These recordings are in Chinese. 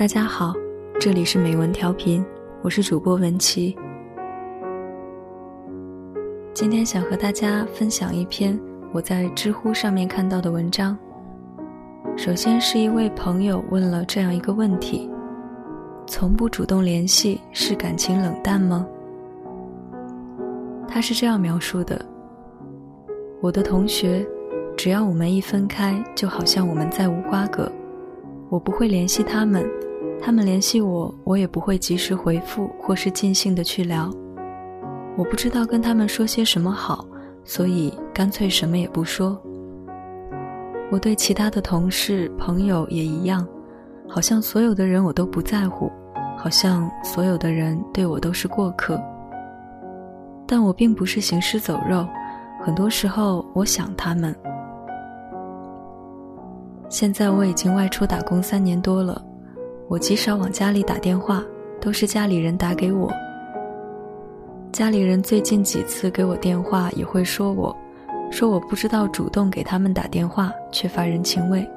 大家好，这里是美文调频，我是主播文琪。今天想和大家分享一篇我在知乎上面看到的文章。首先是一位朋友问了这样一个问题：从不主动联系是感情冷淡吗？他是这样描述的：我的同学，只要我们一分开，就好像我们再无瓜葛，我不会联系他们。他们联系我，我也不会及时回复，或是尽兴的去聊。我不知道跟他们说些什么好，所以干脆什么也不说。我对其他的同事、朋友也一样，好像所有的人我都不在乎，好像所有的人对我都是过客。但我并不是行尸走肉，很多时候我想他们。现在我已经外出打工三年多了。我极少往家里打电话，都是家里人打给我。家里人最近几次给我电话，也会说我，说我不知道主动给他们打电话，缺乏人情味。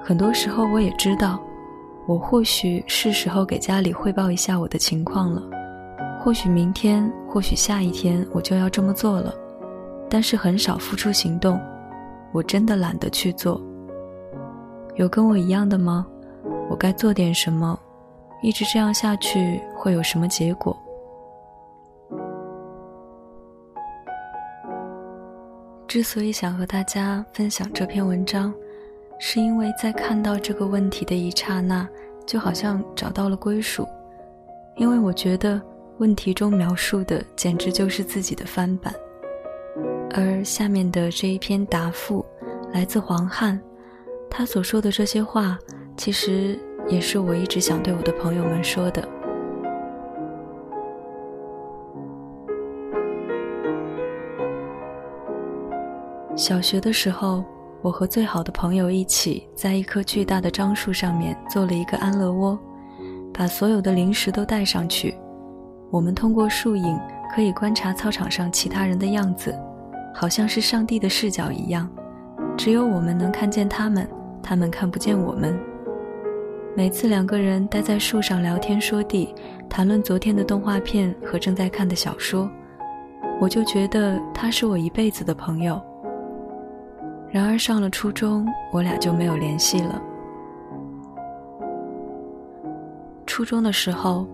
很多时候我也知道，我或许是时候给家里汇报一下我的情况了，或许明天，或许下一天我就要这么做了，但是很少付出行动，我真的懒得去做。有跟我一样的吗？我该做点什么？一直这样下去会有什么结果？之所以想和大家分享这篇文章，是因为在看到这个问题的一刹那，就好像找到了归属。因为我觉得问题中描述的简直就是自己的翻版。而下面的这一篇答复来自黄汉，他所说的这些话。其实也是我一直想对我的朋友们说的。小学的时候，我和最好的朋友一起在一棵巨大的樟树上面做了一个安乐窝，把所有的零食都带上去。我们通过树影可以观察操场上其他人的样子，好像是上帝的视角一样，只有我们能看见他们，他们看不见我们。每次两个人待在树上聊天说地，谈论昨天的动画片和正在看的小说，我就觉得他是我一辈子的朋友。然而上了初中，我俩就没有联系了。初中的时候，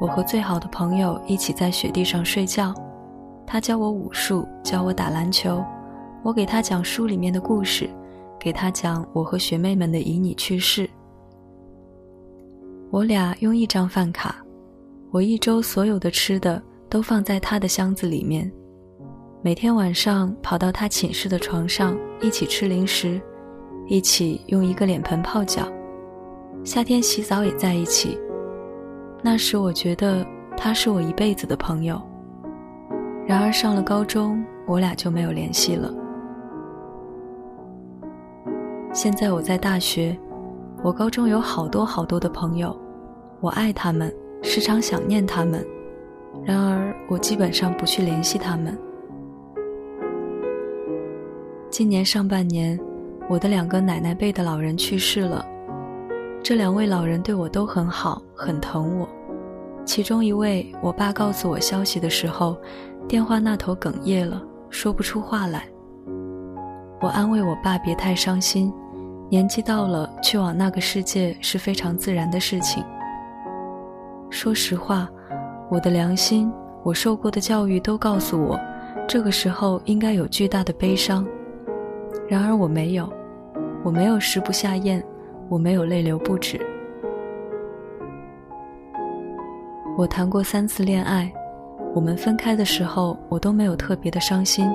我和最好的朋友一起在雪地上睡觉，他教我武术，教我打篮球，我给他讲书里面的故事，给他讲我和学妹们的旖旎趣事。我俩用一张饭卡，我一周所有的吃的都放在他的箱子里面。每天晚上跑到他寝室的床上一起吃零食，一起用一个脸盆泡脚，夏天洗澡也在一起。那时我觉得他是我一辈子的朋友。然而上了高中，我俩就没有联系了。现在我在大学。我高中有好多好多的朋友，我爱他们，时常想念他们，然而我基本上不去联系他们。今年上半年，我的两个奶奶辈的老人去世了，这两位老人对我都很好，很疼我。其中一位，我爸告诉我消息的时候，电话那头哽咽了，说不出话来。我安慰我爸别太伤心。年纪到了，去往那个世界是非常自然的事情。说实话，我的良心，我受过的教育都告诉我，这个时候应该有巨大的悲伤。然而我没有，我没有食不下咽，我没有泪流不止。我谈过三次恋爱，我们分开的时候，我都没有特别的伤心，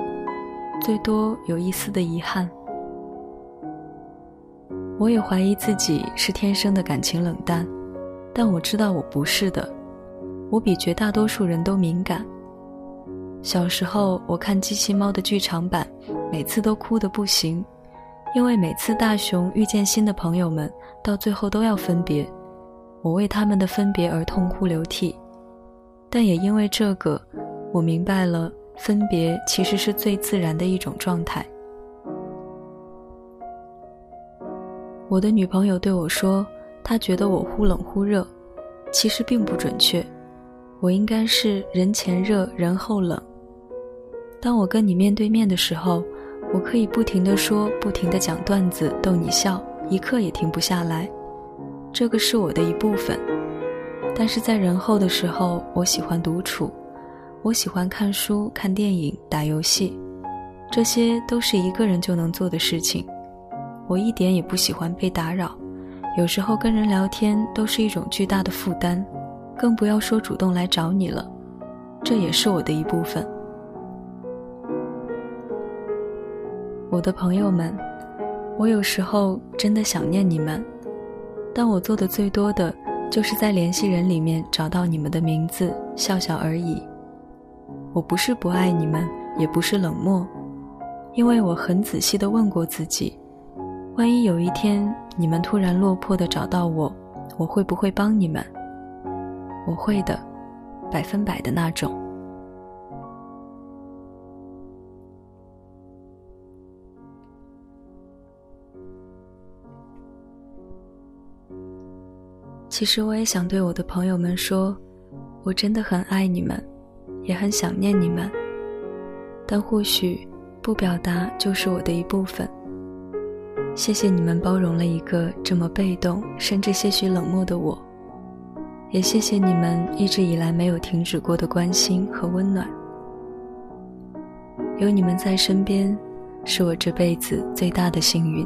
最多有一丝的遗憾。我也怀疑自己是天生的感情冷淡，但我知道我不是的。我比绝大多数人都敏感。小时候我看机器猫的剧场版，每次都哭得不行，因为每次大雄遇见新的朋友们，到最后都要分别，我为他们的分别而痛哭流涕。但也因为这个，我明白了分别其实是最自然的一种状态。我的女朋友对我说：“她觉得我忽冷忽热，其实并不准确，我应该是人前热人后冷。当我跟你面对面的时候，我可以不停的说，不停的讲段子逗你笑，一刻也停不下来，这个是我的一部分。但是在人后的时候，我喜欢独处，我喜欢看书、看电影、打游戏，这些都是一个人就能做的事情。我一点也不喜欢被打扰，有时候跟人聊天都是一种巨大的负担，更不要说主动来找你了，这也是我的一部分。我的朋友们，我有时候真的想念你们，但我做的最多的就是在联系人里面找到你们的名字，笑笑而已。我不是不爱你们，也不是冷漠，因为我很仔细的问过自己，万一有一天你们突然落魄的找到我，我会不会帮你们？我会的，百分百的那种。其实我也想对我的朋友们说，我真的很爱你们，也很想念你们。但或许不表达就是我的一部分。谢谢你们包容了一个这么被动，甚至些许冷漠的我，也谢谢你们一直以来没有停止过的关心和温暖。有你们在身边，是我这辈子最大的幸运。